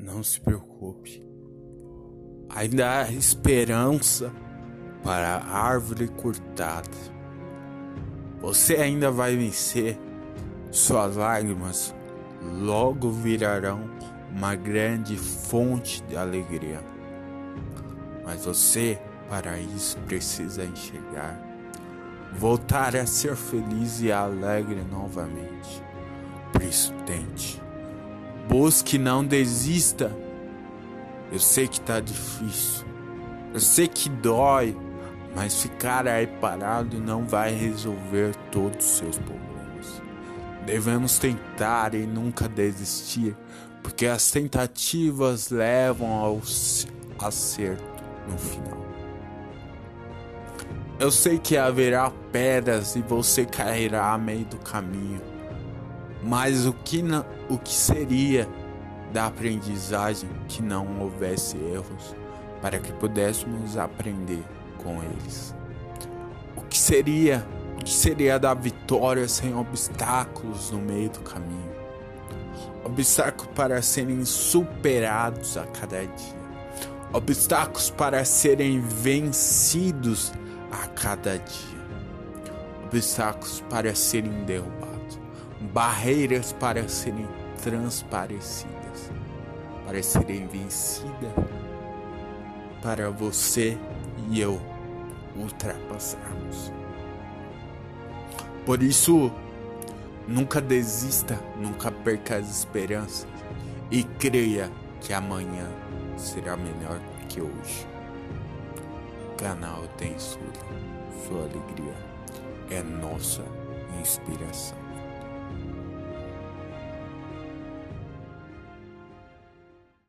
não se preocupe. Ainda há esperança para a árvore cortada. Você ainda vai vencer. Suas lágrimas logo virarão uma grande fonte de alegria. Mas você, para isso, precisa enxergar, voltar a ser feliz e alegre novamente. Por isso, tente. Busque, não desista. Eu sei que tá difícil. Eu sei que dói, mas ficar aí parado não vai resolver todos os seus problemas. Devemos tentar e nunca desistir, porque as tentativas levam ao acerto no final. Eu sei que haverá pedras e você cairá a meio do caminho, mas o que, não, o que seria da aprendizagem que não houvesse erros para que pudéssemos aprender com eles? O que seria, o que seria da vitória sem obstáculos no meio do caminho? Obstáculos para serem superados a cada dia. Obstáculos para serem vencidos a cada dia. Obstáculos para serem derrubados. Barreiras para serem transparecidas. Para serem vencidas. Para você e eu ultrapassarmos. Por isso, nunca desista, nunca perca as esperanças e creia que amanhã será melhor que hoje. Canal Tem Sul, sua alegria é nossa inspiração.